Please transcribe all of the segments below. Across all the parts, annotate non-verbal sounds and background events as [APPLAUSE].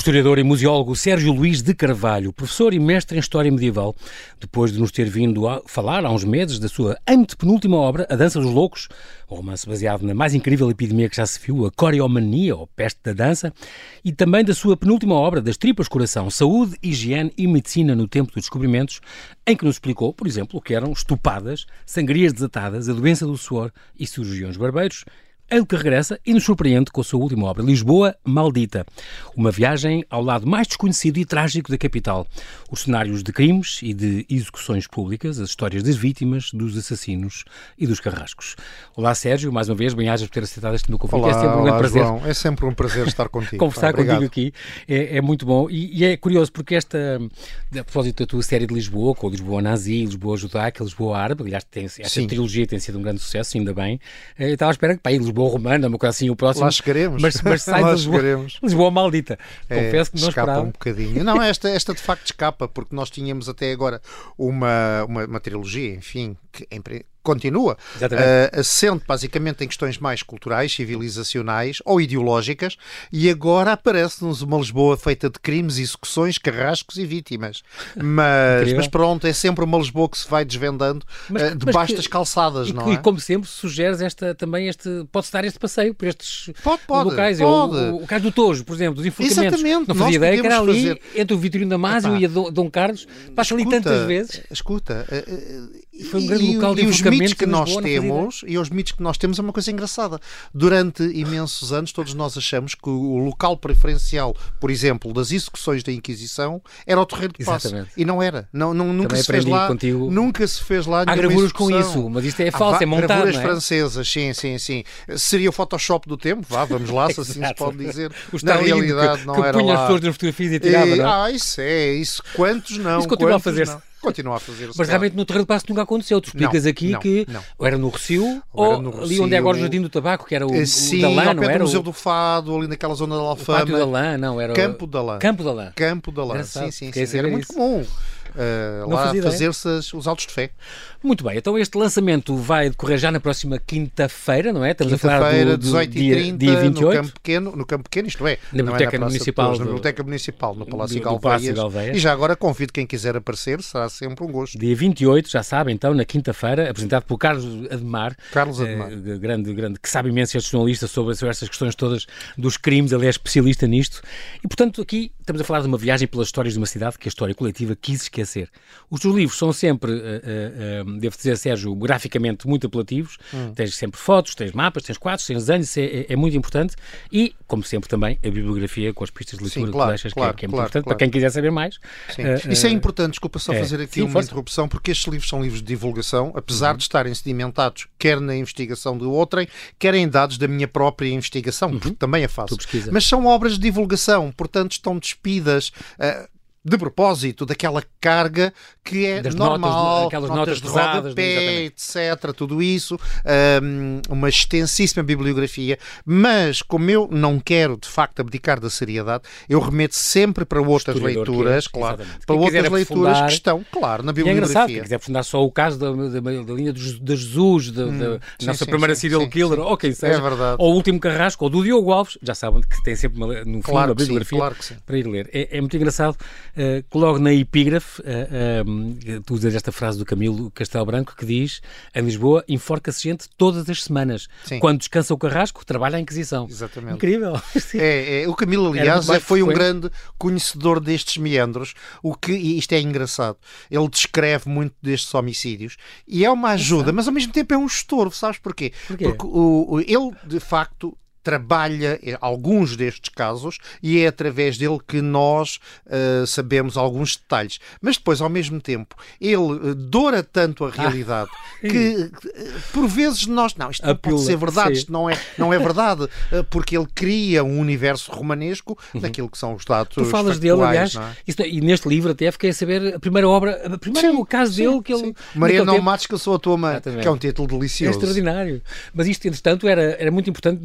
historiador e museólogo Sérgio Luís de Carvalho, professor e mestre em História Medieval, depois de nos ter vindo a falar há uns meses da sua antepenúltima obra, A Dança dos Loucos, um romance baseado na mais incrível epidemia que já se viu, a coreomania, ou peste da dança, e também da sua penúltima obra, Das Tripas Coração, Saúde, Higiene e Medicina no Tempo dos Descobrimentos, em que nos explicou, por exemplo, o que eram estupadas, sangrias desatadas, a doença do suor e cirurgiões barbeiros, ele que regressa e nos surpreende com a sua última obra, Lisboa Maldita. Uma viagem ao lado mais desconhecido e trágico da capital. Os cenários de crimes e de execuções públicas, as histórias das vítimas, dos assassinos e dos carrascos. Olá, Sérgio, mais uma vez, bem-ajas por ter aceitado este meu convite. Olá, é sempre um olá, prazer. João. É sempre um prazer estar [LAUGHS] contigo. Conversar Pá, contigo aqui é, é muito bom e, e, é curioso porque esta, a propósito da tua série de Lisboa, com Lisboa Nazi, Lisboa Judaica, Lisboa Árabe, aliás, tem, esta Sim. trilogia tem sido um grande sucesso, ainda bem. Eu estava à espera que, pá, aí, Lisboa Romana, uma coisa assim, o próximo. Lá chegaremos. Mas, mas sai [LAUGHS] Lá de Lisboa, chegaremos. Lisboa Maldita. É, Confesso que não escapa esperava. um bocadinho. Não, esta, esta de facto escapa, porque nós tínhamos até agora uma, uma, uma trilogia, enfim, que em continua, eh, assente basicamente em questões mais culturais, civilizacionais ou ideológicas, e agora aparece-nos uma Lisboa feita de crimes, execuções, carrascos e vítimas. Mas, mas pronto, é sempre uma Lisboa que se vai desvendando Mas- mas debaixo das calçadas, E, não é? e como sempre, sugeres esta, também este. Pode-se dar este passeio por estes Pode, pode, locais. É pode. O, o, o caso do Tojo, por exemplo, dos enforcamentos. Exatamente, Não fazia ideia que era ali, fazer- entre o Vitorino Damasio Epá. e a Dom, Carlos. Passa ali tantas vezes. Escuta, eh, Foi um grande e, local de e os mitos que nós temos e os mitos que nós temos é uma coisa engraçada. Durante imensos anos, todos nós achamos que o local preferencial, por exemplo, das execuções da Inquisição era o Terreiro de Passo. E não era. Não, não- nunca Também se fez lá. contigo. Nunca se fez lá Há gravuras com isso, mas isto é falso, é montado, Gravuras é? francesas, sim, sim, sim. Seria o Photoshop do tempo, vá, vamos lá, se assim se pode dizer. O Na realidade que, não que era punha as lá. pessoas nas fotografias e tirava, E- não é? Ah, isso é, isso. Quantos não? Isso continua a quantos fazer-se. Continua a fazer-se. Mas claro. realmente no Terreiro de Passo nunca aconteceu. Tu explicas Não, aqui não, que não. ou era no Recio Ou ou, no ali onde é agora o. Jardim do Tabaco, que era o, Eh, o Sim, da Lã, não era? Museu o, do Fado, ali naquela zona da o Pátio da Alfama. Lã, não, era o- Campo da Lã. Campo da Lã. Campo da Lã, sim, sim, sim. Era muito isso. comum. Não lá fazer-se os autos de fé. Muito bem, então este lançamento vai decorrer já na próxima quinta-feira, não é? Estamos a falar do, do 18 dia, e 30 dia no 28. Campo Pequeno, no Campo Pequeno, isto é, Na é Biblioteca Praça de Municipal Torres, na do- Biblioteca Municipal, no Palácio do- do Galveias. Galveias. E já agora convido quem quiser aparecer, será sempre um gosto. Dia 28, já sabem, então, na quinta-feira, apresentado por Carlos Ademar, Carlos eh, Ademar. grande, grande, que sabe imenso este jornalista sobre, sobre estas questões todas dos crimes, ele é especialista nisto. E, portanto, aqui estamos a falar de uma viagem pelas histórias de uma cidade que a história coletiva quis esquecer. Os teus livros são sempre, eh, eh, eh, devo dizer, Sérgio, graficamente muito apelativos. Hum. Tens sempre fotos, tens mapas, tens quadros, tens desenhos, isso é, é- é muito importante. E, como sempre, também a bibliografia com as pistas de leitura Sim, que claro, tu deixas, claro, que é, que é muito claro, importante claro. para quem quiser saber mais. Sim. Eh, Isso é eh, importante, desculpa só é. fazer aqui Sim, uma força. interrupção, porque estes livros são livros de divulgação, Uhum. apesar de estarem sedimentados quer na investigação de outrem, quer em dados da minha própria investigação, porque também a faço. Uhum. Tu pesquisa. Mas são obras de divulgação, portanto estão despidas. ah, de propósito daquela carga que é Das notas, normal, aquelas notas, notas de rodapé, etc. Tudo isso, hum, uma extensíssima bibliografia. Mas, como eu não quero de facto abdicar da seriedade, eu remeto sempre para outras que leituras, é, claro, exatamente. para Quem outras leituras aprofundar- que estão, claro, na é bibliografia. quem quiser aprofundar só o caso da, da, da linha de de Jesus, da, da Hum, sim, nossa sim, primeira sim, serial killer, ou quem seja, É verdade. ou o último carrasco, ou do Diogo Alves, já sabem que tem sempre uma, no fundo Claro uma bibliografia claro para ir ler. É, é muito engraçado eh, que logo na epígrafe eh, eh, tu usas esta frase do Camilo Castelo Branco que diz em Lisboa enforca-se gente todas as semanas. Sim. Quando descansa o carrasco, trabalha a Inquisição. Exatamente. Incrível. [LAUGHS] É, é, o Camilo, aliás, é- foi um grande conhecedor destes meandros, o que, e isto é engraçado, ele descreve muito destes homicídios e é uma ajuda, mas ao mesmo tempo é um estorvo, sabes porquê? Porquê? Porque o, o- ele, de facto, trabalha alguns destes casos e é através dele que nós eh, sabemos alguns detalhes. Mas depois, ao mesmo tempo, ele eh, doura tanto Ah. a realidade que, eh, por vezes, nós. Não, isto não pode ser verdade, sim. isto não é, não é verdade, porque ele cria um universo romanesco daquilo que são os dados. Uhum. Tu falas dele, aliás, é? isso- e neste livro até fiquei a saber a primeira obra, a primeira o caso sim, dele que ele. Maria não tempo- mates que eu sou a tua mãe, Exatamente. que é um título É delicioso. extraordinário. Mas isto, entretanto, era, era muito importante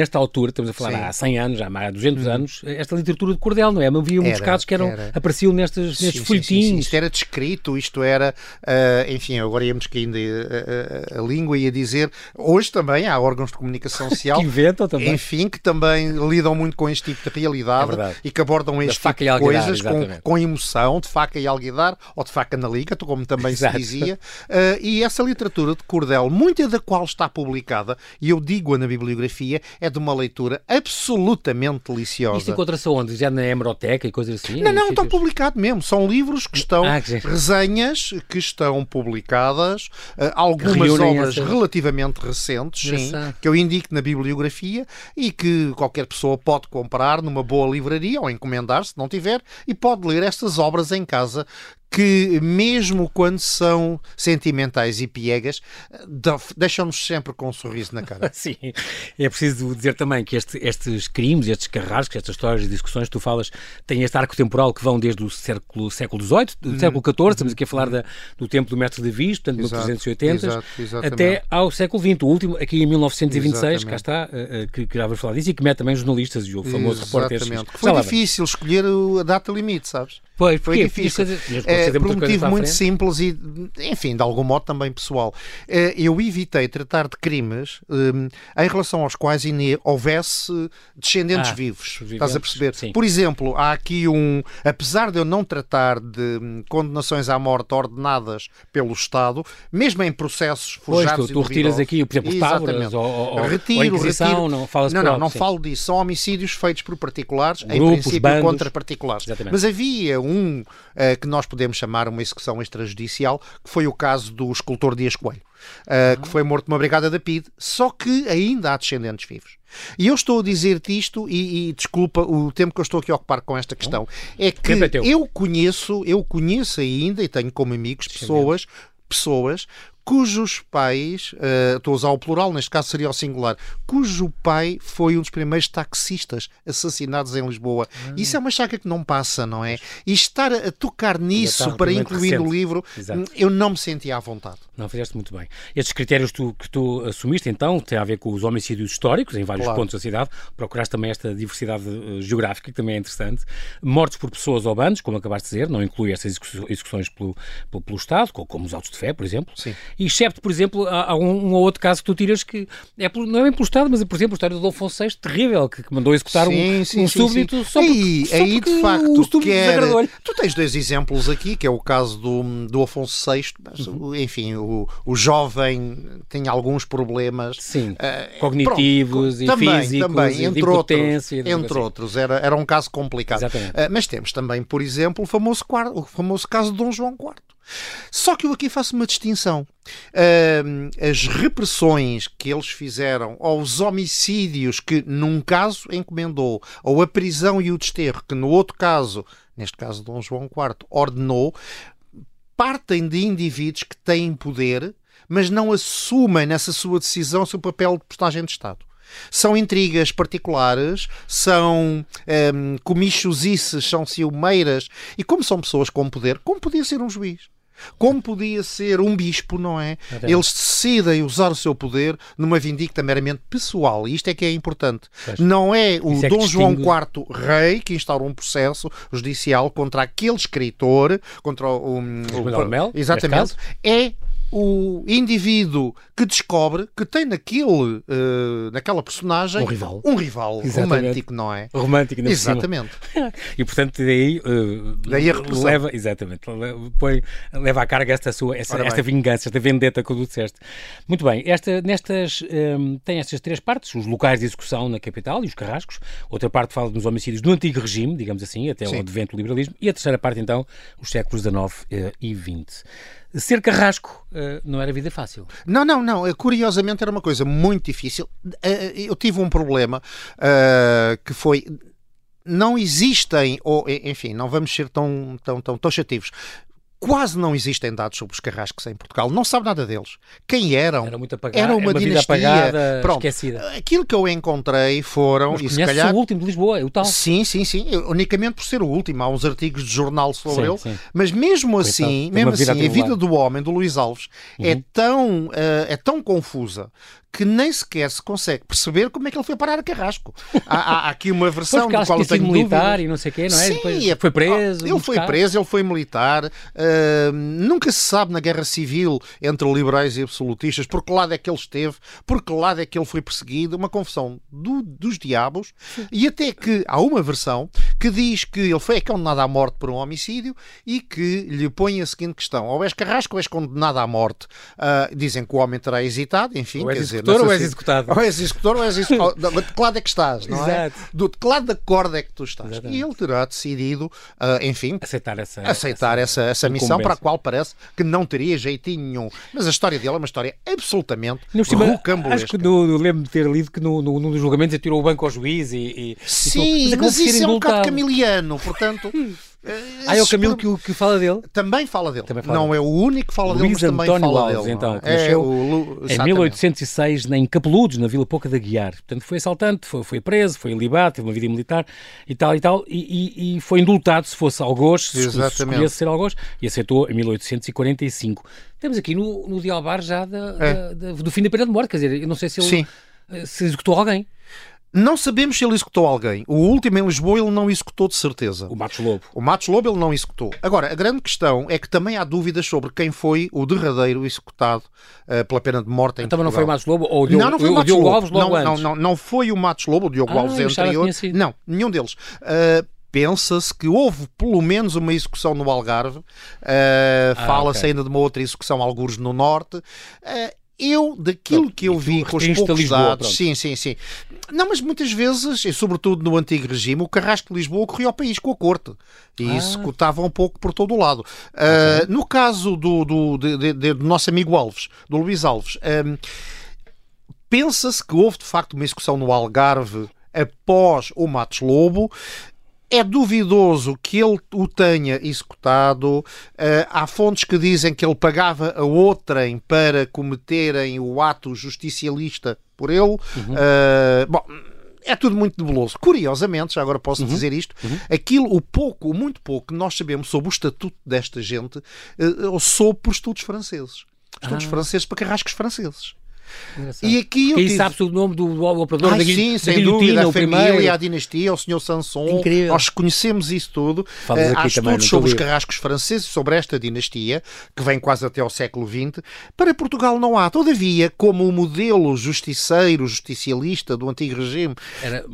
nesta altura, estamos a falar Sim. há 100 anos, já há 200 uhum. anos, esta literatura de cordel, não é? Havia muitos casos que eram, era. apareciam nestes, nestes sim, folhetins. Sim, sim, Isto era descrito, isto era, uh, enfim, agora íamos caindo a, a, a, língua e a dizer, hoje também há órgãos de comunicação [LAUGHS] social que inventam também. Enfim, que também lidam muito com este tipo de realidade é e que abordam este tipo de coisas com, com emoção, de faca e alguidar, ou de faca na liga, como também Exato. se dizia. Uh, e essa literatura de cordel, muita da qual está publicada, e eu digo-a na bibliografia, é de uma leitura absolutamente deliciosa. Isto encontra-se onde? Já na hemeroteca e coisas assim? Não, não, estão publicado mesmo. São livros que estão, ah, que resenhas que estão publicadas, uh, algumas obras essa... relativamente recentes, sim, que eu indico na bibliografia e que qualquer pessoa pode comprar numa boa livraria ou encomendar, se não tiver, e pode ler estas obras em casa que, mesmo quando são sentimentais e piegas, deixam-nos sempre com um sorriso na cara. [LAUGHS] Sim, é preciso dizer também que este, estes crimes, estes carrascos, estas histórias e discussões que tu falas, têm este arco temporal que vão desde o século, século XVIII, do hum. século XIV, estamos aqui a falar da, do tempo do Mestre de Visto, portanto, exato, 1380, exato, até ao século XX, o último, aqui em 1926, exatamente. cá está, uh, que, que já vamos falar disso, e que mete também jornalistas e o famoso repórter. Exatamente. Foi difícil escolher a data limite, sabes? Pois, foi difícil. É, por um motivo muito simples e, enfim, de algum modo também pessoal. Eh, eu evitei tratar de crimes um, em relação aos quais houvesse descendentes ah, vivos. Estás a perceber? Sim. Por exemplo, há aqui um. Apesar de eu não tratar de hum, condenações à morte ordenadas pelo Estado, mesmo em processos forjados pois, tu, tu retiras aqui, por exemplo, tábuas ou, ou, retiro, ou retiro. não falas Não, não, não falo disso. São homicídios feitos por particulares, Grupos, em princípio bandos. contra particulares. Exatamente. Mas havia um um uh, que nós podemos chamar uma execução extrajudicial, que foi o caso do escultor Dias Coelho, uh, que foi morto numa brigada da PID, só que ainda há descendentes vivos. E eu estou a dizer-te isto, e, e, desculpa o tempo que eu estou aqui a ocupar com esta questão, é que é eu conheço, eu conheço ainda, e tenho como amigos pessoas pessoas cujos pais, uh, estou a usar o plural, neste caso seria o singular, cujo pai foi um dos primeiros taxistas assassinados em Lisboa. Ah. Isso é uma chaca que não passa, não é? E estar a tocar nisso para incluir recente. no livro, Exato. eu não me sentia à vontade. Não, fizeste muito bem. Estes critérios tu, que tu assumiste, então, têm a ver com os homicídios históricos em vários claro. pontos da cidade. Procuraste também esta diversidade uh, geográfica, que também é interessante. Mortes por pessoas ou bandos, como acabaste de dizer, não inclui estas execuções pelo, pelo, pelo Estado, como os autos de fé, por exemplo. Sim. Excepto, por exemplo, há um, um ou outro caso que tu tiras que é, não é bem pelo Estado, mas, por exemplo, a história do Dom VI, terrível, que, que mandou executar sim, um, sim, um sim, súbdito sim. só porque, só aí, de facto, quer... Tu tens dois exemplos aqui, que é o caso do, do Afonso VI, mas, uhum. enfim, o, o jovem tem alguns problemas sim, uh, cognitivos pronto, e também, físicos, também, entre outros, entre assim. outros, era, era um caso complicado. Uh, mas temos também, por exemplo, o famoso, o famoso caso de Dom João IV. Só que eu aqui faço uma distinção. As repressões que eles fizeram, ou os homicídios que num caso encomendou, ou a prisão e o desterro que no outro caso, neste caso Dom João IV, ordenou, partem de indivíduos que têm poder, mas não assumem nessa sua decisão o seu papel de postagem de Estado. São intrigas particulares, são um, comichosices, são ciumeiras, e como são pessoas com poder, como podia ser um juiz? Como podia ser um bispo, não é? Eles decidem usar o seu poder numa vindicta meramente pessoal. E isto é que é importante. Pois. Não é o é Dom João IV rei que instaura um processo judicial contra aquele escritor, contra o. Um, o, o Mel, exatamente. É o indivíduo que descobre que tem naquele, uh, naquela personagem um rival, um rival romântico, não é? Romântico, Exatamente. [LAUGHS] e portanto daí, uh, daí a leva, exatamente, põe, leva à carga esta sua, essa, esta vingança, esta vendetta que tu disseste. Muito bem, esta, nestas, um, tem estas três partes, os locais de execução na capital e os carrascos, outra parte fala dos homicídios do antigo regime, digamos assim, até Sim. o advento do liberalismo, e a terceira parte então, os séculos XIX uh, e XX. Ser carrasco uh, não era vida fácil. Não, não, não. Eh, curiosamente era uma coisa muito difícil. Uh, eu tive um problema uh, que foi. Não existem, ou enfim, não vamos ser tão, tão, tão taxativos quase não existem dados sobre os carrascos em Portugal. Não sabe nada deles. Quem eram? Era, muito apagado, era uma, uma dinastia. apagada, Pronto. esquecida. Aquilo que eu encontrei foram... Mas e se calhar... o último de Lisboa, é o tal. Sim, sim, sim. Unicamente por ser o último. Há uns artigos de jornal sobre sim, ele. Sim. Mas mesmo Coitado. assim, mesmo assim, a vida do homem, do Luís Alves, é uhum. é, tão, uh, é tão confusa que nem sequer se consegue perceber como é que ele foi parar a Carrasco. Há, há aqui uma [LAUGHS] versão do qual eu tenho militar dúvida. e não sei o quê, não é? Sim, Depois é, foi preso. Ele foi preso, ele foi militar. Uh, nunca se sabe na guerra civil entre liberais e absolutistas por que lado é que ele esteve, por que lado é que ele foi perseguido. Uma confusão do, dos diabos. E até que há uma versão que diz que ele foi condenado à morte por um homicídio e que lhe põe a seguinte questão: ou és carrasco ou és condenado à morte. Uh, dizem que o homem terá hesitado, enfim. Ou és dizer, executor ou és executado. Ou és executor ou és [LAUGHS] executor. de que lado é que estás, não é? Exato. Do, de que lado da corda é que tu estás? Exatamente. E ele terá decidido, uh, enfim, Aceitar essa, aceitar essa, essa missão para a qual parece que não teria jeitinho nenhum. Mas a história dele é uma história absolutamente No rocambolesca. acho que no, no, lembro de ter lido que no, no, num dos julgamentos ele tirou o banco ao juiz e. e Sim, e mas isso é um bocado. Camiliano, portanto. [LAUGHS] Ah, é o Camilo que, o- que fala dele? Também fala dele. Também fala não dele. é o único que fala dele, Luís mas também António fala Alves, dele. então, não que é? É nasceu o Lu- Em exatamente. 1806, em Capeludos, na Vila Pouca da Guiar. Portanto, foi assaltante, foi, foi preso, foi libado, teve uma vida militar e tal e tal, e, e- e foi indultado se fosse algoz, se, se escolhesse ser algoz, e aceitou em 1845. Temos aqui no, no dialbar já da- da- da- do fim da pena de morte, quer dizer, eu não sei se ele É. Sim. eh, se executou alguém. Não sabemos se ele executou alguém. O último em Lisboa ele não executou de certeza. O Matos Lobo. O Matos Lobo ele não executou. Agora, a grande questão é que também há dúvidas sobre quem foi o derradeiro executado eh, pela pena de morte em Então, mas não foi o Portugal. Matos Lobo ou o Diogo, não, não foi o o Matos Diogo Lobo. Alves logo não, não, antes? não, não foi o Matos Lobo, o Diogo Ah, Alves tinha sido. Não, nenhum deles. Uh, Pensa-se que houve pelo menos uma execução no Algarve, Uh, Ah, fala-se ok. ainda de uma outra execução, algures no Norte. Uh, eu, daquilo que eu vi com os poucos Lisboa, dados, pronto. sim, sim, sim. Não, mas muitas vezes, e sobretudo no antigo regime, o carrasco de Lisboa corria ao país com a corte e Ah. executava um pouco por todo o lado. Uh, no caso do, do, de- de- de- do nosso amigo Alves, do Luís Alves, um, pensa-se que houve de facto uma execução no Algarve após o Matos Lobo. É duvidoso que ele o tenha executado. Eh, há fontes que dizem que ele pagava a outrem para cometerem o ato justicialista por ele. Eh, bom, é tudo muito nebuloso. Curiosamente, já agora posso dizer isto, aquilo, o pouco, o muito pouco que nós sabemos sobre o estatuto desta gente, eh, eu soube por estudos franceses. Estudos franceses para carrascos franceses. E aqui eu tive- sabe-se o nome do, do operador Ai, da, sim, sem dúvida, a família, a dinastia, o senhor Sanson, Incrível. nós conhecemos isso tudo. Falas Eh, aqui Há estudos sobre os carrascos franceses, sobre esta dinastia, que vem quase até ao século XX. Para Portugal não há. Todavia, como o modelo justiceiro, justicialista do antigo regime,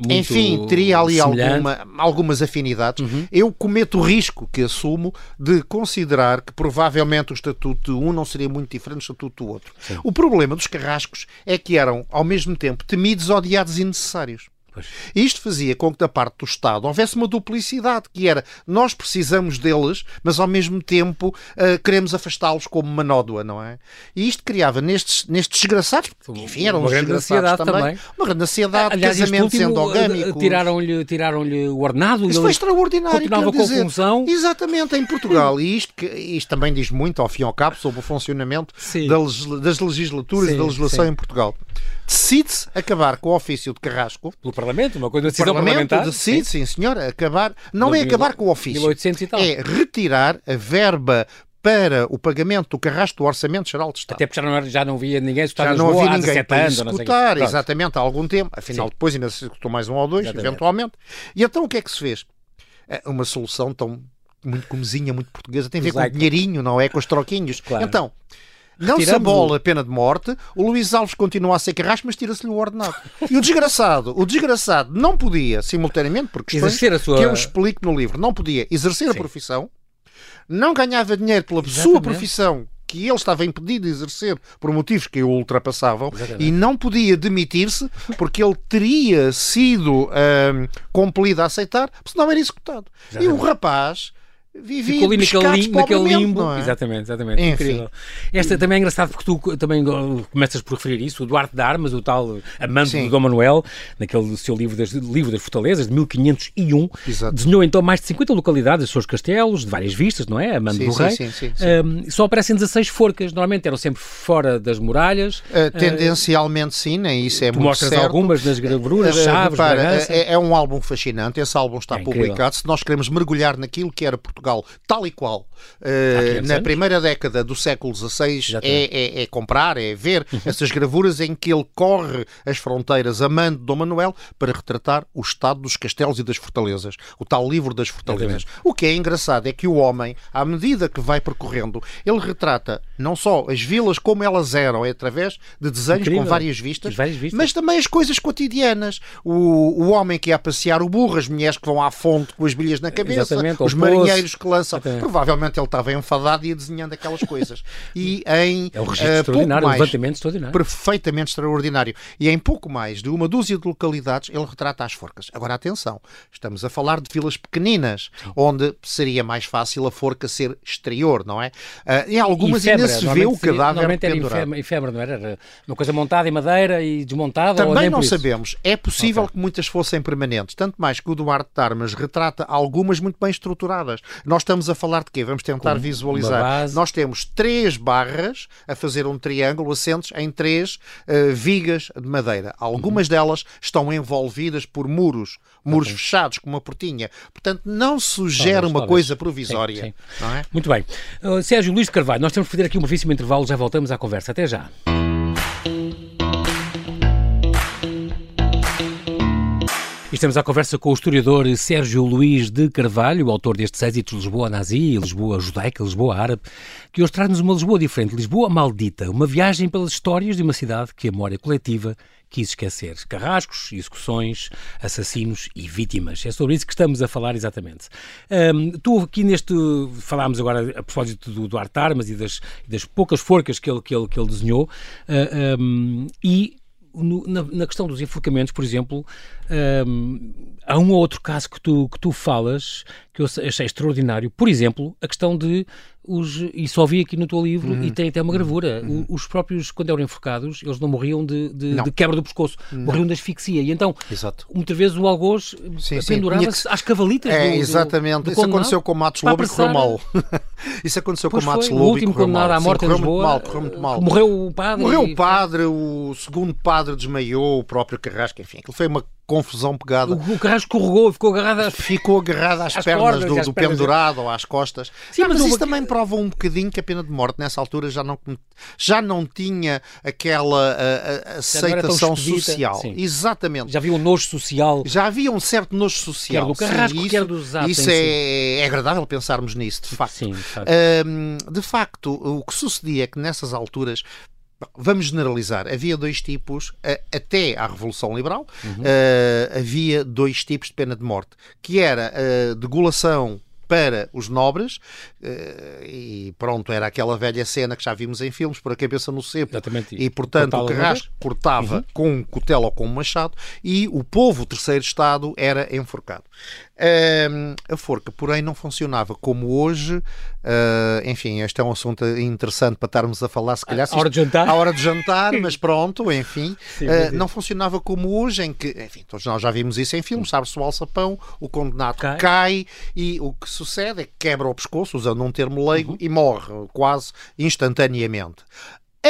enfim, teria ali semelhante. alguma, algumas afinidades. Uhum. Eu cometo o risco que assumo de considerar que provavelmente o estatuto de um não seria muito diferente do estatuto do outro. O problema dos carrascos é que eram, ao mesmo tempo, temidos, odiados e necessários. Pois. E Isto fazia com que da parte do Estado houvesse uma duplicidade, que era nós precisamos deles, mas ao mesmo tempo ah, queremos afastá-los como uma nódoa, não é? E isto criava nestes, nestes desgraçados, porque, enfim, eram Uma grande ansiedade também, também. uma grande ansiedade, Aliás, este casamentos último, eh, endogâmicos. tiraram-lhe tiraram-lhe o ordenado. Ele foi extraordinário. Continuava com a dizer. função. Exatamente, em Portugal. E isto, que- isto também diz muito, ao fim e ao cabo, sobre o funcionamento das legislaturas e Sim, da legislação sim. em Portugal. Decide-se acabar com o ofício de carrasco. Pelo Parlamento, uma coisa, O decisão Parlamento parlamentar. decide, sim, senhora, acabar. Não é acabar com o ofício. 1800 e tal. É retirar a verba para o pagamento do carrasco do Orçamento Geral de Estado. Até porque já não, já não via ninguém executar já não havia ninguém 17 para anos. executar exatamente há algum tempo. Afinal, Sim. depois ainda se executou mais um ou dois, Exatamente. eventualmente. E então o que é que se fez? É Uma solução tão muito comezinha, muito portuguesa, tem a ver com o dinheirinho, não é? Com os troquinhos. Claro. Então, não se abola a pena de morte, o Luís Alves continua a ser carrasco, mas tira-se-lhe o ordenado. E o desgraçado, o desgraçado não podia, simultaneamente, por questões a sua- que eu explico no livro, não podia exercer a Sim. profissão, não ganhava dinheiro pela sua Exatamente. profissão que ele estava impedido de exercer por motivos que o ultrapassavam Exatamente. e não podia demitir-se porque ele teria sido ahm, compelido a aceitar, senão era executado. E o Exatamente. rapaz vivia Ficou ali naquele, lim- naquele limbo. é? Exatamente, exatamente. Enfim. Incrível. Esta também é engraçado porque tu também uh, começas por referir isso, o Duarte de Armas, o tal amante Sim. de Dom Manuel, naquele seu livro das, livro das Fortalezas, de 1501, Exato. desenhou então mais de 50 localidades, os seus castelos, de várias vistas, não é? Amante Sim, do sim, rei. sim, sim, sim. Um, só aparecem 16 forcas, normalmente eram sempre fora das muralhas. Uh, tendencialmente sim, nem isso é Tu muito mostras certo. algumas nas gravuras, Uh, chaves, repara, é, é um álbum fascinante. Esse álbum está É publicado. Se nós queremos mergulhar naquilo que era Portugal Portugal, tal e qual, uh, na anos. primeira década do século XVI, é, é, é, comprar, é ver uhum. [LAUGHS] essas gravuras em que ele corre as fronteiras amando Dom Manuel para retratar o estado dos castelos e das fortalezas, o tal livro das fortalezas. Exatamente. O que é engraçado é que o homem, à medida que vai percorrendo, ele retrata não só as vilas como elas eram, é através de desenhos Incrível. com várias vistas, várias vistas, mas também as coisas cotidianas. O, o homem que ia passear o burro, as mulheres que vão à fonte com as bilhas na cabeça, Exatamente, os marinheiros que lançam. Exatamente. Provavelmente ele estava enfadado e ia desenhando aquelas coisas. [LAUGHS] E em é um registro uh, extraordinário, mais, um levantamento extraordinário. Perfeitamente extraordinário. E em pouco mais de uma dúzia de localidades ele retrata as forcas. Agora atenção, estamos a falar de vilas pequeninas, onde seria mais fácil a forca ser exterior, não é? Uh, em algumas ainda se vê o cadáver Normalmente era efêmero, não era? Era uma coisa montada em madeira e desmontada? Também não sabemos. É possível okay. que muitas fossem permanentes, tanto mais que o Duarte de Armas retrata algumas muito bem estruturadas. Nós estamos a falar de quê? Vamos tentar Com visualizar. Nós temos três barras a fazer um triângulo assentes em três uh, vigas de madeira. Algumas uhum. delas estão envolvidas por muros, muros okay. fechados, com uma portinha. Portanto, não sugere uma coisa provisória. Sim, sim. É? Muito bem. Uh, Sérgio Luís de Carvalho, nós temos que fazer aqui um brevíssimo intervalo, já voltamos à conversa. Até já. Estamos à conversa com o historiador Sérgio Luís de Carvalho, autor destes êxitos Lisboa Nazi, Lisboa Judaica, Lisboa Árabe, que hoje traz-nos uma Lisboa diferente, Lisboa Maldita, uma viagem pelas histórias de uma cidade que a memória coletiva quis esquecer. Carrascos, execuções, assassinos e vítimas. É sobre isso que estamos a falar exatamente. Um, tu aqui neste, falámos agora a propósito do Duarte Armas e das, das poucas forcas que ele, que ele, que ele desenhou, uh, ah, um, e no, na, na, questão dos enforcamentos, por exemplo, há um ou outro caso que tu, que tu falas que eu achei extraordinário. Por exemplo, a questão de os. E só vi aqui no teu livro uhum. e tem até uma gravura. Uhum. Os próprios, quando eram enforcados, eles não morriam de, de, não. de quebra do pescoço, não. morriam de asfixia. E então, Exato. muitas vezes o algoz pendurava-se que... às cavalitas. É, do, exatamente. Do, do [LAUGHS] Isso aconteceu com Matos Lobo e correu mal. Isso aconteceu pois com Matos Lobo. O último condenado à morte Sim, em Lisboa. Mal, correu muito mal. Morreu o padre. Morreu e... o padre, o segundo padre desmaiou, o próprio Carrasco, enfim. Aquilo foi uma confusão pegada. O, o carrasco escorregou, ficou agarrado às, ficou agarrado às, às pernas cordas, do, às do pernas pendurado ou às costas. Sim, não, mas, mas isso também prova um bocadinho que a pena de morte nessa altura já não, já não tinha aquela a, a aceitação social. Sim. Exatamente. Já havia um nojo social. Já havia um certo nojo social. Quer do carrasco, Sim, quer dos atos. Isso é, é agradável pensarmos nisso, de facto. Sim, de facto. Um, de facto, o que sucedia é que nessas alturas Vamos generalizar. Havia dois tipos, até à Revolução Liberal, uhum. uh, havia dois tipos de pena de morte, que era a degulação para os nobres, uh, e pronto, era aquela velha cena que já vimos em filmes, por a cabeça no cepo, Exatamente. e portanto o carrasco cortava uhum. com um cutelo ou com um machado, e o povo, o terceiro Estado, era enforcado. Uh, a forca, porém, não funcionava como hoje. Uh, enfim, este é um assunto interessante para estarmos a falar, se calhar. À hora de jantar. À hora de jantar, [LAUGHS] mas pronto, enfim. Sim, uh, não funcionava como hoje, em que, enfim, todos nós já vimos isso em filmes, sabe-se o alçapão, o condenado cai. cai. e o que sucede é que quebra o pescoço, usando um termo leigo, uhum. e morre quase instantaneamente.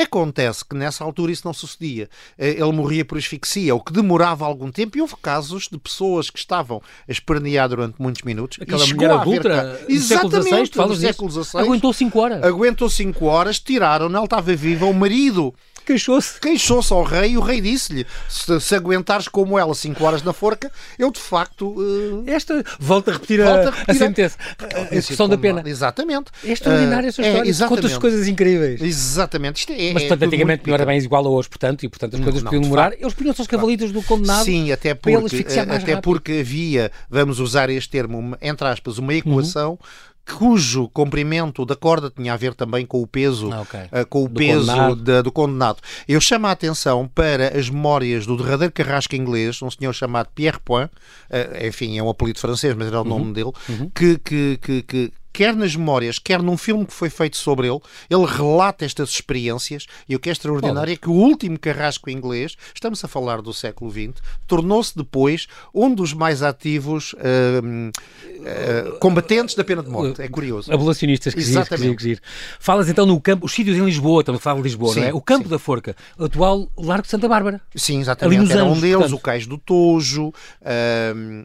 Acontece que nessa altura isso não sucedia. Eh, ele morria por asfixia, o que demorava algum tempo, e houve casos de pessoas que estavam a espernear durante muitos minutos. Aquela mulher adulta, exatamente, no século XVI, aguentou 5 horas. Aguentou 5 horas, tiraram-na, ela estava viva, o marido Queixou-se. Queixou-se ao rei e o rei disse-lhe: se, se, aguentares como ela 5 horas na forca, eu de facto. Uh... Esta. Volta a repetir, a, a, repetir a, sentença. A, execução da pena. Exatamente. É extraordinária uh, essa história. É, Conta-se coisas incríveis. Exatamente. Isto é, Mas, portanto, é antigamente não era bem igual a hoje, portanto, e portanto as coisas não, podiam demorar. Eles punham-se aos cavalitos do condenado. Sim, até porque, até porque havia, vamos usar este termo, entre aspas, uma equação. Uhum cujo comprimento da corda tinha a ver também com o peso, ah, okay. uh, com o do peso condenado. De, do condenado. Eu chamo a atenção para as memórias do derradeiro carrasco inglês, um senhor chamado Pierre Point, uh, enfim, é um apelido francês, mas era o uhum. nome dele, uhum. que, que, que, que quer nas memórias, quer num filme que foi feito sobre ele, ele relata estas experiências e o que é extraordinário é que o último carrasco inglês, estamos a falar do século XX, tornou-se depois um dos mais ativos uh, uh, combatentes da pena de morte. É curioso. Abolicionistas que Exatamente. Giro, Falas então no campo, os sítios em Lisboa, estamos a falar de Lisboa, sim, não é? O campo sim. da Forca, o atual Largo de Santa Bárbara. Sim, exatamente. Era um deles, portanto. o Cais do Tojo, uh,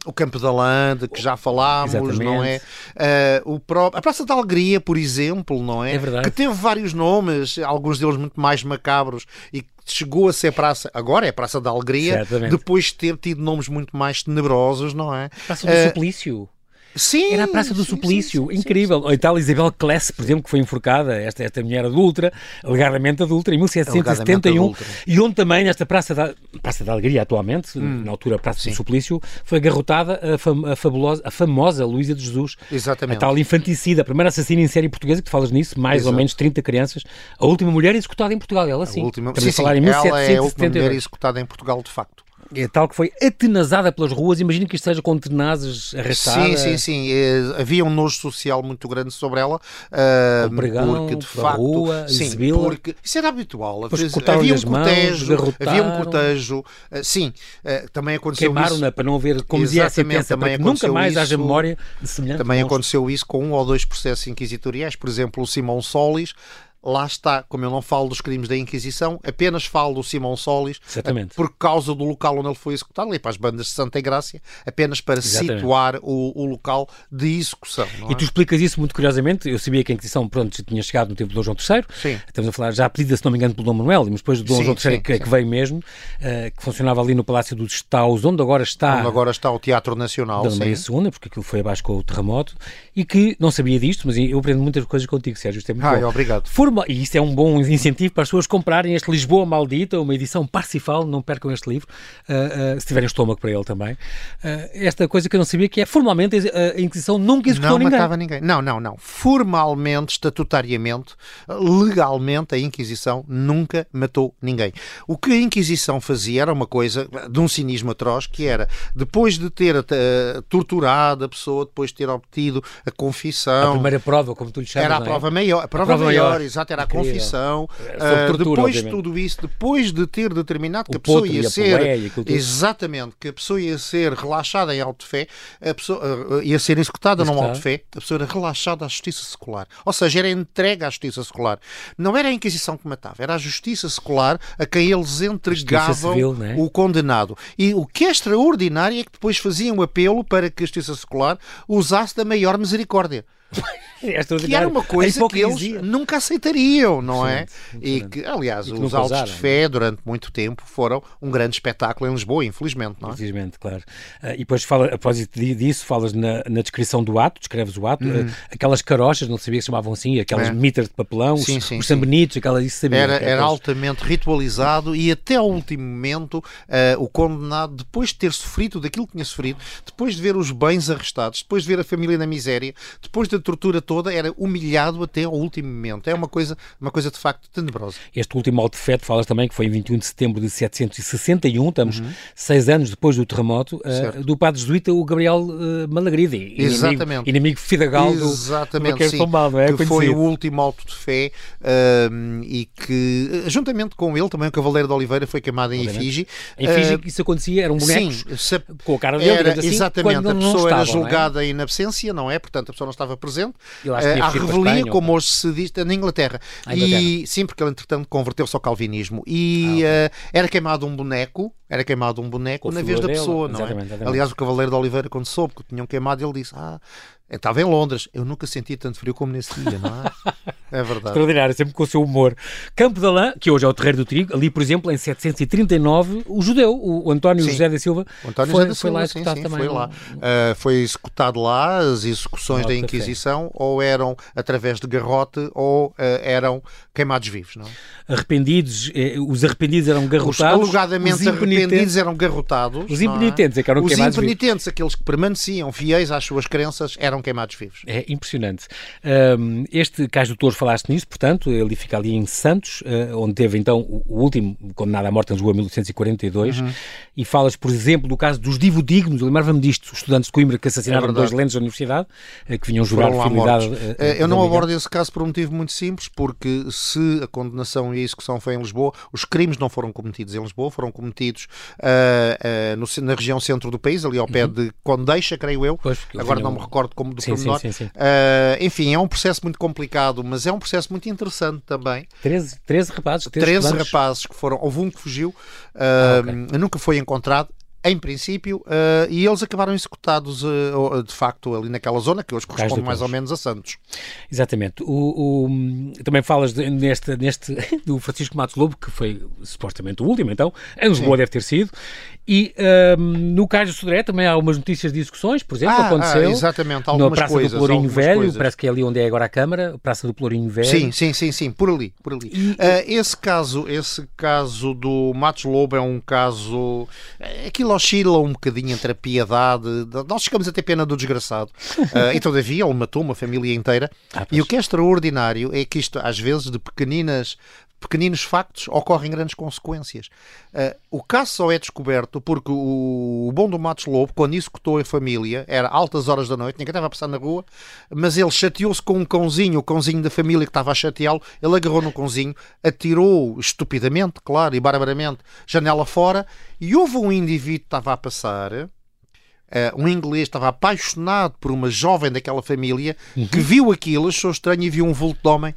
o Campo da Lã, de que já falámos, exatamente. não é? Uh, o próprio própria. A Praça da Alegria, por exemplo, não é? É verdade. Que teve vários nomes, alguns deles muito mais macabros e chegou a ser praça, agora é Praça da Alegria, Certamente. depois de ter tido nomes muito mais tenebrosos, não é? Praça do Eh, Suplício. Sim, Era a Praça do sim, Suplício, sim, incrível. Ou então Isabel Kless, por exemplo, que foi enforcada, esta, esta mulher adulta, alegadamente adulta, em 1771, Alegadamente adúltera. e onde também, nesta Praça da, Praça da Alegria, atualmente, Hum. na altura Praça do Suplício, foi agarrotada a, fam- a fabulosa, a famosa Luísa de Jesus, Exatamente. a tal infanticida, a primeira assassina em série portuguesa, que tu falas nisso, mais ou Exato. menos 30 crianças, a última mulher executada em Portugal, ela sim. A última... Estamos a Sim, falar em ela é a última mulher 1772. executada em Portugal, de facto. É tal que foi atenazada pelas ruas, imagino que isto seja com tenazes arrastada. Sim, sim, sim. Eh, havia um nojo social muito grande sobre ela. O pregão, porque, de facto. rua, sim, porque isso era habitual. Havia- um mãos, cortejo, garrotaram. havia um cortejo. ah, sim, ah, também aconteceu isso. Queimaram-na para não haver, como dizia a sentença, para também que nunca mais haja isso. memória de semelhante Também aconteceu isso com um ou dois processos inquisitoriais, por exemplo, o Simão Solis. Lá está, como eu não falo dos crimes da Inquisição, apenas falo do Simão Solis Exatamente. por causa do local onde ele foi executado, ali para as bandas de Santa Ingrácia, apenas para Exatamente. situar o, o local de execução. E é? tu explicas isso muito curiosamente. Eu sabia que a Inquisição pronto, já tinha chegado no tempo de Dom João III. Sim. Estamos a falar já a pedida, se não me engano, pelo Dom Manuel, mas depois do Dom Sim, João III sim, que, que veio mesmo, eh, que funcionava ali no Palácio dos Estaus, onde agora está Onde agora está o Teatro Nacional. Dona. Maria II, porque aquilo foi abaixo com o terremoto, e que não sabia disto, mas eu aprendo muitas coisas contigo, Sérgio. Isto é muito Ai, bom. obrigado. Forma- e isto é um bom incentivo para as pessoas comprarem este Lisboa Maldita, uma edição Parsifal, não percam este livro, ah, ah, se tiverem estômago para ele também. Ah, esta coisa que eu não sabia, que é formalmente a, a Inquisição nunca executou Não ninguém. matava ninguém. Não, não, não. Formalmente, estatutariamente, legalmente, a Inquisição nunca matou ninguém. O que a Inquisição fazia era uma coisa de um cinismo atroz, que era, depois de ter eh, torturado a pessoa, depois de ter obtido a A confissão, primeira prova, como tu lhe chamas, Era a não é? prova maior, a prova, prova maior, maior. exato, era a Incrível. confissão. Sob Ah, tortura, depois de tudo isso, depois de ter determinado que O a pessoa ia a ser exatamente, que a pessoa ia ser relaxada em auto de fé, a pessoa ah, ia ser executada num auto de fé, a pessoa era relaxada à justiça secular. Ou seja, era entregue à justiça secular. Não era a Inquisição que matava, era a justiça secular a quem eles entregavam civil, é? o condenado. E o que é extraordinário é que depois faziam apelo para que a justiça secular usasse da maior misericórdia. [LAUGHS] É Que era uma coisa que eles nunca aceitariam, não é? E que, aliás, E que os autos usaram, de não é? fé durante muito tempo foram um grande espetáculo em Lisboa, infelizmente, não é? Infelizmente, claro. Ah, e depois, fala, a propósito di- disso, falas na, na descrição do ato, descreves o ato, ah, aquelas carochas, não sabia que se chamavam assim, aquelas. É. mitras de papelão, Sim, os, sim, os sambenitos, aquelas, isso sabia. Era, era altamente ritualizado e até ao último momento eh, o condenado, depois de ter sofrido daquilo que tinha sofrido, depois de ver os bens arrestados, depois de ver a família na miséria, depois da tortura toda, era humilhado até ao último momento. É uma coisa, uma coisa de facto tenebrosa. Este último auto de fé, tu falas também que foi em 21 de setembro de 761, estamos seis anos depois do terremoto, Uhum. Certo. do padre jesuíta, o Gabriel ah, Malagrida, inimigo, Exatamente. inimigo fidagal do, do Exatamente, de sim. Pombal, é? que foi o último auto de fé ahm, e que, eh, juntamente com ele, também o Cavaleiro de Oliveira foi queimado em efígie. Em Fiji, Ah, isso acontecia, eram bonecos Sim, se- com a cara dele, era, assim, exatamente, a pessoa era estavam, não é? julgada em absência, não é? Portanto, a pessoa não estava presente. Eu acho que Eh, devia à a revelia, Espanha, como hoje se diz, na Inglaterra. Inglaterra. E, sim, porque ele, entretanto, converteu-se ao calvinismo. E Ah, eh, era queimado um boneco, era queimado um boneco Com na vez da dele, pessoa, não exatamente, é? exatamente. Aliás, o Cavaleiro de Oliveira, quando soube que o tinham queimado, ele disse: Ah, estava em Londres, eu nunca senti tanto frio como nesse dia, não é? [LAUGHS] É verdade. Extraordinário, sempre com o seu humor. Campo da Lã, que hoje é o Terreiro do Trigo, ali, por exemplo, em 739, o judeu, o António Sim. José da Silva, António foi, José da foi lá Silva, sim, executado sim, também. Foi, lá. Uh, foi executado lá, as execuções da de fé. Inquisição ou eram através de garrote ou uh, eram queimados vivos. Não? é? Arrependidos, eh, os arrependidos eram Os garrotados. alegadamente os arrependidos eram garrotados. Os é? impenitentes é que eram Os queimados vivos. impenitentes, aqueles que permaneciam fiéis às suas crenças, eram queimados vivos. É impressionante. Um, este Cais do Touro, falaste nisso, portanto, ele fica ali em Santos, uh, onde teve então o, último condenado à morte em Lisboa, em 1842, Uhum. e falas, por exemplo, do caso dos divodignos, lembrava-me disto, os estudantes de Coimbra que assassinaram É dois lentes da universidade, uh, que vinham jurar fidelidade. uh, Eu não abordo esse caso por um motivo muito simples, porque se a condenação e a execução foi em Lisboa, os crimes não foram cometidos em Lisboa, foram cometidos no na região centro do país, ali ao pé de Condeixa, creio eu. Uhum. Pois, Agora não me recordo como do Sim, sim, pormenor. sim, sim. Ah, enfim, é um processo muito complicado, mas é um processo muito interessante também. 13, 13 rapazes, 13, 13 estudantes. rapazes que foram, houve um que fugiu, ah, Ah, ok. nunca foi encontrado. Em princípio, uh, e eles acabaram executados uh, de facto ali naquela zona que hoje corresponde mais ou menos a Santos. Exatamente. O, o também falas de, neste, neste [LAUGHS] do Francisco Matos Lobo, que foi supostamente o último, então, em Lisboa Sim. deve ter sido, e um, no caso do Sodré também há algumas notícias de execuções, por exemplo, ah, aconteceu ah, exatamente, algumas na Praça coisas, do Pelourinho Velho, coisas. parece que é ali onde é agora a Câmara, Praça do Pelourinho Velho. Sim, sim, sim, sim, por ali, por ali. E, uh, esse caso, esse caso do Matos Lobo é um caso, eh, aquilo oscila um bocadinho entre a piedade, nós chegamos a ter pena do desgraçado, uh, [LAUGHS] e todavia ele matou uma família inteira, ah, e o que é extraordinário é que isto, às vezes, de pequeninas pequeninos factos ocorrem grandes consequências. Uh, o caso só é descoberto porque o, o bom do Matos Lobo, quando executou a família, era altas horas da noite, ninguém estava a passar na rua, mas ele chateou-se com um cãozinho, o cãozinho da família que estava a chateá-lo, ele agarrou no cãozinho, atirou estupidamente, claro, e barbaramente, janela fora, e houve um indivíduo que estava a passar, Uh, um inglês estava apaixonado por uma jovem daquela família uhum. que viu aquilo, achou estranho e viu um vulto de homem,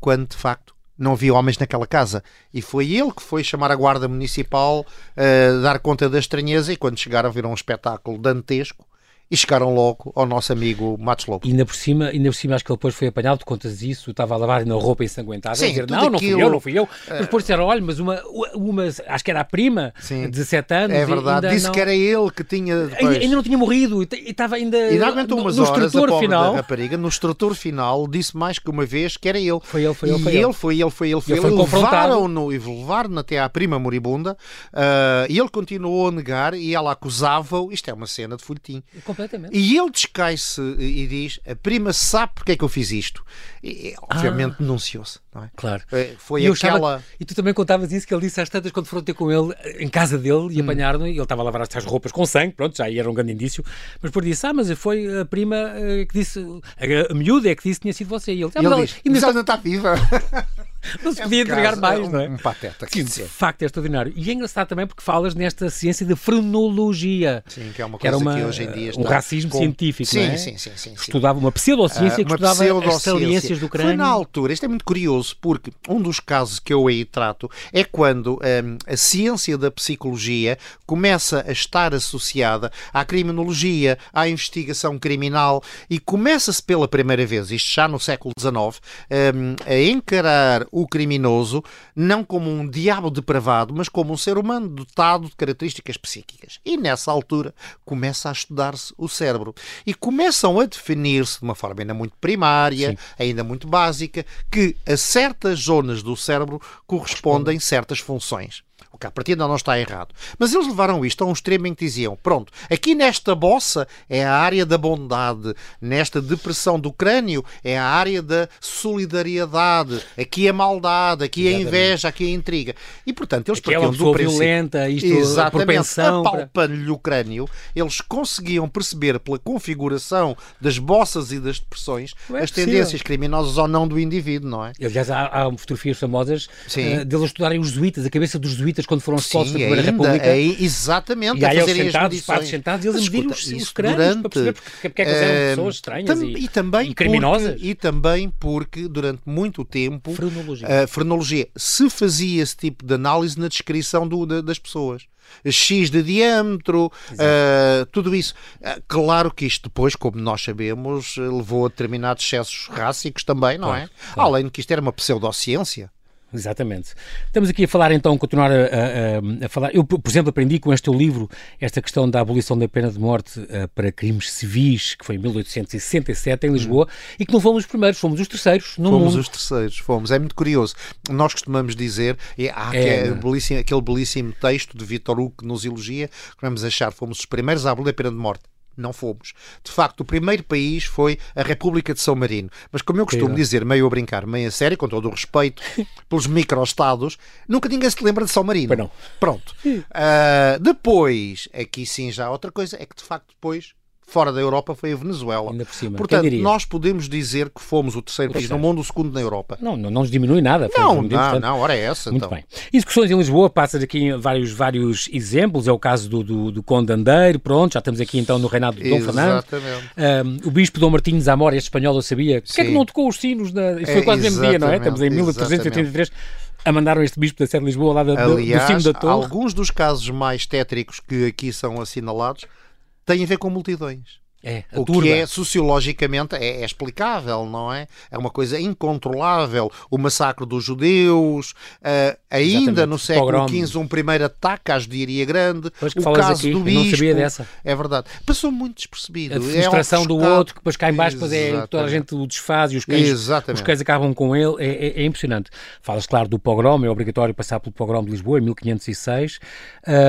quando de facto não havia homens naquela casa. E foi ele que foi chamar a guarda municipal, uh, dar conta da estranheza, e quando chegaram viram um espetáculo dantesco e chegaram logo ao nosso amigo Matos Lobo. E ainda por cima, ainda por cima acho que ele depois foi apanhado, contas isso, estava a lavar na roupa ensanguentada, Sim, a dizer, não, não fui eu, não fui eu. Mas depois disseram, olha, mas uma, uma, acho que era a prima, Sim. de 17 anos. É verdade, disse não... que era ele que tinha... Depois... Ainda, ainda, não tinha morrido, e estava ainda... E não aguentou umas no, no horas, a final. rapariga, no estrutor final, disse mais que uma vez que era ele. Foi ele, foi ele, foi e ele. foi ele, foi ele, foi ele. ele. Levaram-no e levaram até à prima moribunda, uh, e ele continuou a negar, e ela acusava-o, isto é uma cena de folhetim. Completamente. E ele descai-se e diz: a prima sabe porque é que eu fiz isto. E, obviamente ah. denunciou-se, não é? Claro. É, foi e aquela. Estava... E tu também contavas isso que ele disse às tantas quando foram ter com ele em casa dele e hum. apanharam e ele estava a lavar as roupas com sangue, pronto, já era um grande indício. Mas por disse: Ah, mas foi a prima eh, que disse, a, a miúda é que disse que tinha sido você. E ele, ah, e ele diz: Ainda está... está viva. [LAUGHS] [LAUGHS] Não se é podia um entregar caso, mais, um, não é? Um pateta. Sim, de facto é extraordinário. E é engraçado também porque falas nesta ciência de frenologia. Sim, que é uma coisa que, uma, que hoje em dia está... Um racismo com... científico, sim, é? Sim, sim, sim. Estudava uma pseudociência uh, que estudava as saliências do crânio. Foi na altura, isto é muito curioso, porque um dos casos que eu aí trato é quando um, a ciência da psicologia começa a estar associada à criminologia, à investigação criminal e começa-se pela primeira vez, isto já no século XIX, um, a encarar o criminoso não como um diabo depravado, mas como um ser humano dotado de características psíquicas. E nessa altura começa a estudar-se o cérebro e começam a definir-se de uma forma ainda muito primária, Sim. ainda muito básica, que a certas zonas do cérebro correspondem certas funções. O que a partida não está errado. Mas eles levaram isto a um extremo em que diziam: pronto, aqui nesta bossa é a área da bondade, nesta depressão do crânio é a área da solidariedade, aqui a maldade, aqui a inveja, aqui a intriga. E portanto, eles aqui partiam é uma do princípio. violenta, isto Exatamente, apalpando-lhe o crânio, eles conseguiam perceber pela configuração das bossas e das depressões é as tendências criminosas ou não do indivíduo, não é? Aliás, há, há fotografias famosas uh, deles estudarem os jesuítas, a cabeça dos jesuítas quando foram expostos na Primeira República. É, exatamente, e a fazerem sentados, as sentados, e eles mediram os, os crânios durante, para perceber porque, porque é que eles eram eh, pessoas estranhas tam, e, e, também e criminosas. Porque, e também porque, durante muito tempo, frenologia. a frenologia se fazia esse tipo de análise na descrição do, das pessoas. X de diâmetro, uh, tudo isso. Uh, claro que isto depois, como nós sabemos, levou a determinados excessos rássicos também, não claro, é? Claro. Além de que isto era uma pseudociência. Exatamente. Estamos aqui a falar então, continuar a, a, a, falar. Eu, por exemplo, aprendi com este teu livro esta questão da abolição da pena de morte uh, para crimes civis, que foi em 1867 em Lisboa, hum. e que não fomos os primeiros, fomos os terceiros no fomos mundo. os terceiros, fomos. É muito curioso. Nós costumamos dizer, e há é belíssimo, aquele belíssimo texto de Vitor Hugo que nos elogia, que vamos achar, fomos os primeiros a abolir a pena de morte não fomos. De facto, o primeiro país foi a República de São Marino. Mas como eu costumo dizer, meio a brincar, meio a sério, com todo o respeito [LAUGHS] pelos microestados, nunca ninguém se lembra de São Marino. não. Pronto. Uh, depois, aqui sim já outra coisa, é que de facto depois fora da Europa foi a Venezuela. Ainda por cima. Portanto, nós podemos dizer que fomos o terceiro país no mundo, o segundo na Europa. Não, não, não nos diminui nada. Não, não, portanto... não, ora é essa. Muito então. bem. Execuções em Lisboa, passas aqui vários, vários exemplos, é o caso do, do, do Conde Andeiro, pronto, já estamos aqui então no reinado de Dom Fernando. Um, o Bispo Dom Martinho Zamora, este espanhol, eu sabia, porque é que não tocou os sinos? Na... Isso foi quase no mesmo dia, não é? Estamos em 1383. a mandaram este bispo da Sé de Lisboa lá da, Aliás, do cimo da torre. alguns dos casos mais tétricos que aqui são assinalados têm a ver com multidões. É, o turba. que é sociologicamente é, é, explicável, não é? É uma coisa incontrolável. O massacre dos judeus, uh, ainda Exatamente. no século. XV, um primeiro ataque à judiaria grande. Pois que o caso aqui, do bispo, não sabia dessa. É verdade. Passou muito despercebido. A frustração do ofuscado. outro, que depois cá em baixo, depois é, toda a gente o desfaz e os cães, Exatamente. os cães acabam com ele, é, é- é impressionante. Falas, claro, do pogrom, é obrigatório passar pelo pogrom de Lisboa, em 1506,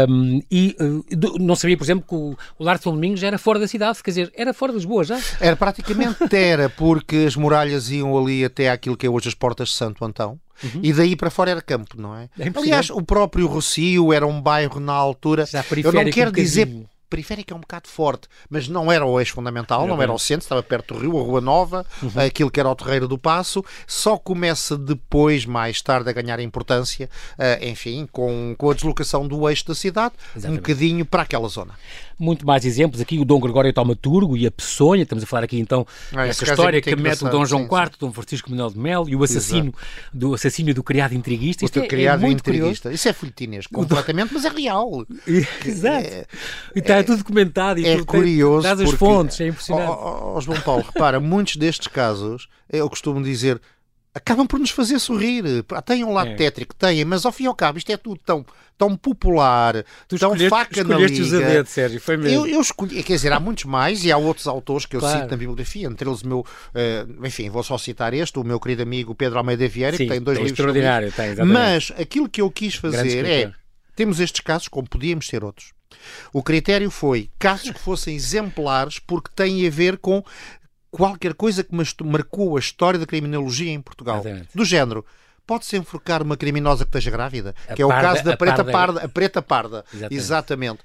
um, e uh, do- não sabia, por exemplo, que o, o Lar de São Domingos era fora da cidade, quer dizer, era fora de Lisboa já. Era praticamente era, porque as muralhas iam ali até aquilo que é hoje as portas de Santo Antão. E daí para fora era campo, não é? Uhum. É. Aliás, o próprio Rocio era um bairro na altura. Já Eu não quero um dizer. Periférico é um bocado forte, mas não era o eixo fundamental, não era o centro, estava perto do rio, a Rua Nova, Uhum. aquilo que era o Terreiro do Passo, só começa depois, mais tarde, a ganhar importância, eh, enfim, com, com a deslocação do eixo da cidade, um Exatamente. bocadinho para aquela zona. Muito mais exemplos aqui, o Dom Gregório Taumaturgo e a Peçonha, estamos a falar aqui então Ah, dessa é história muito que mete o Dom João sim, IV, Dom Francisco Manuel de Melo e o assassino do assassínio do criado intriguista. O Isto teu é, é criado muito curioso. intriguista. Isso é folhetinesco, completamente, mas é real. [LAUGHS] Exato. É- e está tudo documentado e é tudo, tem- curioso. as porque- fontes, é impressionante. Ó, ó, João Paulo, repara, muitos destes casos, eu costumo dizer, acabam por nos fazer sorrir. Tem um lado É. tétrico, têm, mas ao fim e ao cabo isto é tudo tão, tão popular, Tu tão faca na a liga. dedo, Sérgio, foi mesmo. Eu, eu escolhi, quer dizer, há muitos mais e há outros autores que eu Claro. cito na bibliografia, entre eles o meu, eh, enfim, vou só citar este, o meu querido amigo Pedro Almeida Vieira, Sim, que tem dois é livros extraordinário, tem, exatamente. mas aquilo que eu quis fazer é. Temos estes casos, como podíamos ter outros. O critério foi casos que fossem exemplares porque têm a ver com qualquer coisa que marcou a história da criminologia em Portugal. Exatamente. Do género. Pode-se enforcar uma criminosa que esteja grávida, A que é o caso da preta parda- parda, a preta parda. Exatamente. Exatamente.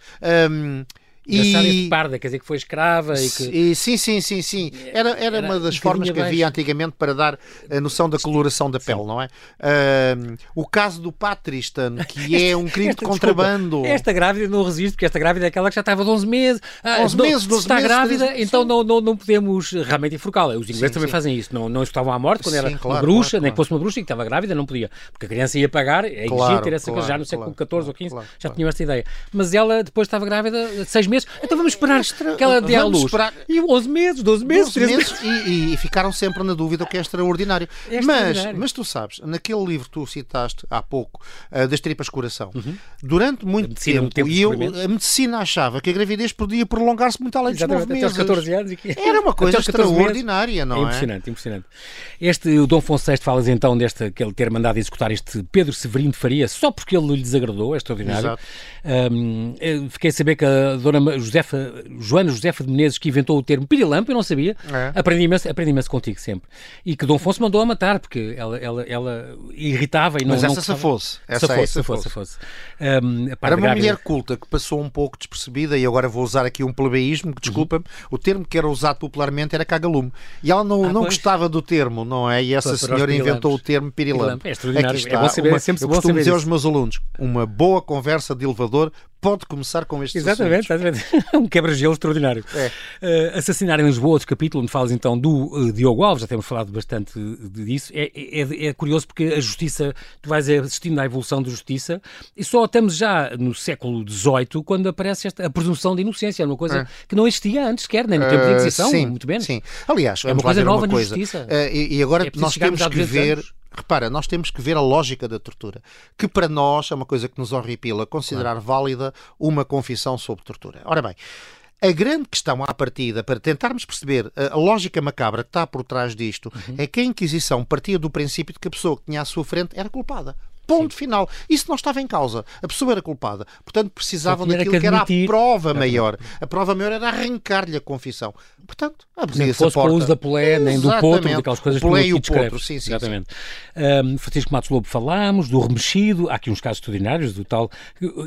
E... este parda, quer dizer que foi escrava e que... E, sim, sim, sim, sim. Era, era, Era uma das formas que havia abaixo. antigamente para dar a noção da coloração da pele, não é? Ahm, o caso do Patristan, que é um crime Esta- de contrabando. desculpa, esta grávida não resiste, porque esta grávida é aquela que já estava de 11 meses. Ah, 11 não- meses, se 12 está meses, grávida, 13, então sim. não, não, não podemos realmente enforcá-la. Os ingleses Sim, também sim. fazem isso. Não, não estavam à morte quando Sim, era claro, uma bruxa, claro, nem que claro. fosse uma bruxa e que estava grávida, não podia. Porque a criança ia pagar, é Claro, ter essa coisa. Já no claro, século claro, XIV ou XV claro, já claro. tinham esta ideia. Mas ela depois estava grávida de 6 meses. Então vamos esperar que ela dê à luz. esperar- E 11 meses, 12 meses, 12 13 meses e, e- e ficaram sempre na dúvida, o que é extraordinário. É mas, extraordinário. mas tu sabes, naquele livro que tu citaste há pouco, ah, das tripas coração, durante muito Uhum. medicina no tempo, tempo e eu, a medicina achava que a gravidez podia prolongar-se muito além dos Exatamente, 9 até aos meses. 14 anos. que- Era uma [LAUGHS] coisa até 14 meses. extraordinária, não é? impressionante, impressionante. Este, o Dom Afonso VI falas então deste, que ele ter mandado executar este Pedro Severino de Faria só porque ele lhe desagradou, é extraordinário. Eu fiquei a saber que a dona Ma- Josefa, Joana Josefa de Menezes, que inventou o termo pirilampo, eu não sabia, É. aprendi, imenso, aprendi imenso contigo sempre. E que Dom Afonso mandou a matar, porque ela, ela, ela irritava e não Mas não essa se gostava. fosse. Essa Se fosse, se se fosse, se fosse. Parte Era uma mulher culta que passou um pouco despercebida e agora vou usar aqui um plebeísmo, que desculpa-me, o termo que era usado popularmente era cagalume. E ela não, Uhum. Ah, não pois. gostava do termo, não é? E essa senhora inventou o termo pirilampo. Pirilampo, é extraordinário. Aqui É bom saber, uma, é sempre eu costumo saber dizer isso. aos meus alunos, uma boa conversa de elevador pode começar com estes Exatamente, exatamente. [LAUGHS] um quebra-gelo extraordinário. É. Uh, Assassinar em Lisboa, outro capítulo, onde falas então do uh, Diogo Alves, já temos falado bastante de- disso. É, é- é curioso porque a justiça, tu vais assistindo à evolução da justiça e só estamos já no século XVIII quando aparece esta, a presunção de inocência, uma coisa É. que não existia antes, quer nem no tempo da Ah, Inquisição, sim, muito menos. Sim. Aliás, É uma coisa nova uma na coisa. justiça. Ah, e, e agora É nós temos que 200 ver. anos. Repara, nós temos que ver a lógica da tortura, que para nós é uma coisa que nos horripila, considerar válida uma confissão sobre tortura. Ora bem, a grande questão à partida, para tentarmos perceber a, a lógica macabra que está por trás disto, Uhum. é que a Inquisição partia do princípio de que a pessoa que tinha à sua frente era culpada. Ponto final. Isso não estava em causa. A pessoa era culpada. Portanto, precisavam daquilo que que era a prova maior. A prova maior era arrancar-lhe a confissão. Portanto, Nem abria-se a fosse com o porta. uso da polé, nem do potro, daquelas coisas o polé que e o descreves. potro, sim, sim, Exatamente. Um, Francisco Matos Lobo falámos, do remexido, há aqui uns casos extraordinários, do tal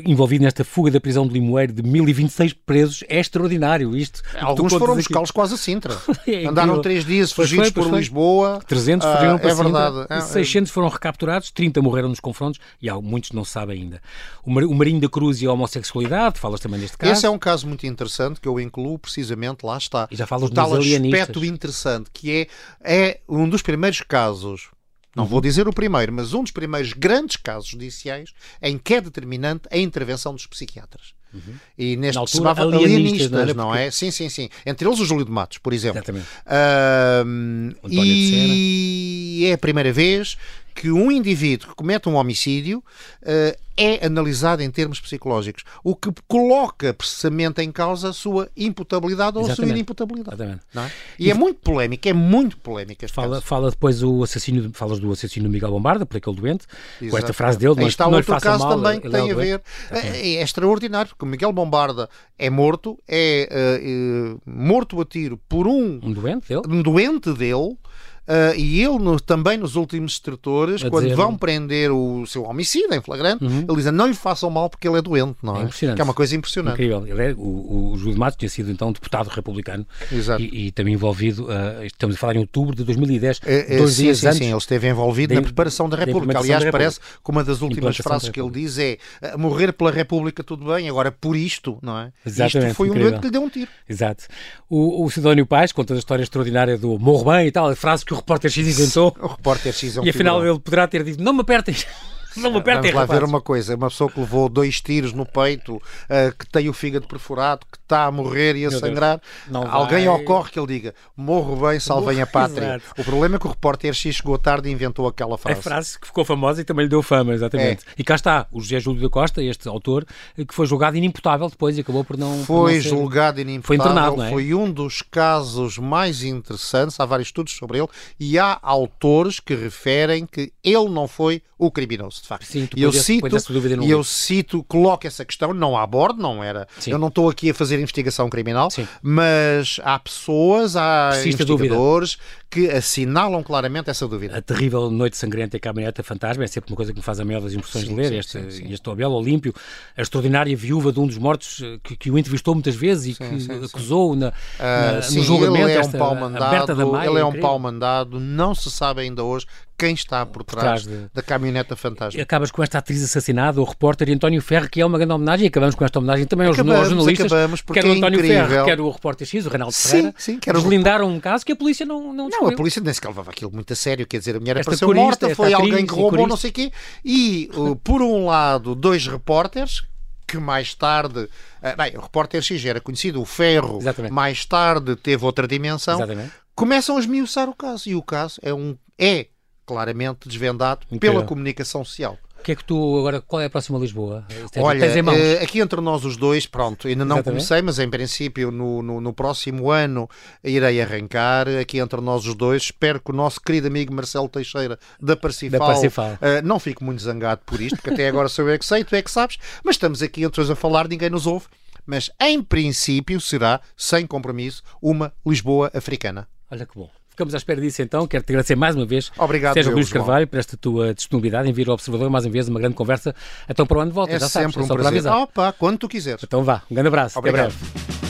envolvido nesta fuga da prisão de Limoeiro de 1026 presos, é extraordinário isto. sim. Alguns foram buscá-los quase a Sintra. [LAUGHS] É Andaram três dias fugidos foi, por foi. Lisboa. 300 Ah, fugiram para É Sintra, verdade. É, 600 foram recapturados, 30 morreram nos confrontos e há, muitos não sabem ainda. O, Mar- o Marinho da Cruz e a homossexualidade, falas também deste caso. Esse é um caso muito interessante que eu incluo precisamente, lá está. E já falas o tal aspecto interessante que é, é um dos primeiros casos não vou dizer o primeiro, mas um dos primeiros grandes casos judiciais em que é determinante a intervenção dos psiquiatras. Uhum. E neste Na se altura, chamava alienistas, alienistas, não é? Sim, sim, sim. Entre eles o Júlio de Matos, por exemplo. Exatamente. De e é a primeira vez que um indivíduo que comete um homicídio eh, é analisado em termos psicológicos, o que coloca precisamente em causa a sua imputabilidade ou a sua Exatamente. inimputabilidade. Exatamente. é? E, é muito polémico, é muito polémico este Fala, caso. fala depois o assassínio, falas do assassínio do Miguel Bombarda, por aquele doente, com esta frase dele, não, está não outro caso mal, também que é tem o a ver. É, é extraordinário, porque o Miguel Bombarda é morto, é eh, morto a tiro por um, Um doente dele? um doente dele. Eh, e ele no- também nos últimos extratores, quando dizer- vão prender o seu homicida em flagrante, Uhum. ele diz: não lhe façam mal porque ele é doente, não É é? impressionante. que é uma coisa impressionante. Incrível. Ele é, o, o Júlio de Matos tinha sido então deputado republicano e, e também envolvido, ah, estamos a falar em outubro de 2010, É, é, dois sim, dias sim, antes. sim, ele esteve envolvido da na preparação da da República. implementação Aliás, da parece que uma das últimas frases da que ele diz é "Ah, morrer pela República tudo bem, agora por isto, não é? Exatamente, isto foi um doente que lhe deu um tiro. Exato. O, o Sidónio Paz conta a história extraordinária do morro bem e tal, a frase que o repórter X inventou. O repórter X é um E afinal figurão. ele poderá ter dito: Não me apertem, não me apertem, Vamos lá ver rapazes." uma coisa, uma pessoa que levou dois tiros no peito, ah, que tem o fígado perfurado, que está a morrer e a Meu sangrar, Não alguém vai. ocorre que ele diga morro bem, salvem a pátria. Exato. O problema é que o repórter X chegou tarde e inventou aquela A frase. frase que ficou famosa e também lhe deu fama, exatamente. É. E cá está, o José Júlio da Costa, este autor, que foi julgado inimputável depois e acabou por não. por Foi não ser- julgado inimputável, Foi internado, não é? foi um dos casos mais interessantes, há vários estudos sobre ele, e há autores que referem que ele não foi o criminoso, facto. Sim, tu e eu cito, e eu cito, coloco essa questão, não à bordo, não era. Sim. Eu não estou aqui a fazer investigação criminal, Sim. mas há pessoas, há Persiste investigadores que assinalam claramente essa dúvida. A terrível Noite Sangrenta e a Caminhoneta Fantasma é sempre uma coisa que me faz a maior das impressões Sim, de ler. sim, este, sim, este Abel Olímpio, a extraordinária viúva de um dos mortos eh, que, que o entrevistou muitas vezes e que acusou na, Ah, na- sim, no julgamento. ele é um esta pau mandado, da Maia, ele é um incrível. pau mandado, não se sabe ainda hoje quem está por trás trás de- da caminhoneta fantasma. E acabas com esta atriz assassinada, o repórter António Ferro, que é uma grande homenagem, e acabamos com esta homenagem também aos, Acabamos, aos jornalistas, acabamos, quer o é António incrível. Ferro, quer o repórter X, o Reinaldo Sim, Ferreira, sim, quer o deslindaram um caso que a polícia não, não Não, descobriu. a polícia nem sequer levava aquilo muito a sério, quer dizer, a mulher Esta apareceu corista, morta, foi alguém que roubou, não sei o quê, e uh, por um lado, dois repórteres que mais tarde, ah, bem, o repórter X era conhecido, o Ferro, Exatamente. mais tarde teve outra dimensão, Exatamente. começam a esmiuçar o caso, e o caso é um é claramente desvendado Incrível. pela comunicação social. O que é que tu, agora, qual é a próxima Lisboa? Tens- Olha, tens eh, aqui entre nós os dois, pronto, ainda não Exatamente. comecei, mas em princípio no, no, no próximo ano irei arrancar aqui entre nós os dois. Espero que o nosso querido amigo Marcelo Teixeira da Parcifal, Da Parcifal. eh, não fique muito zangado por isto, porque até agora sou eu que sei, tu é que sabes, mas estamos aqui entre os a falar, ninguém nos ouve. Mas em princípio será, sem compromisso, uma Lisboa africana. Olha que bom. Ficamos à espera disso então. Quero-te agradecer mais uma vez, Obrigado, Sérgio Luís. Carvalho, por esta tua disponibilidade em vir ao Observador mais uma vez, uma grande conversa. Então para o ano de volta, É já sabes, sempre é um só para prazer. Opa, quando tu quiseres. Então vá, um grande abraço. Obrigado. Até breve.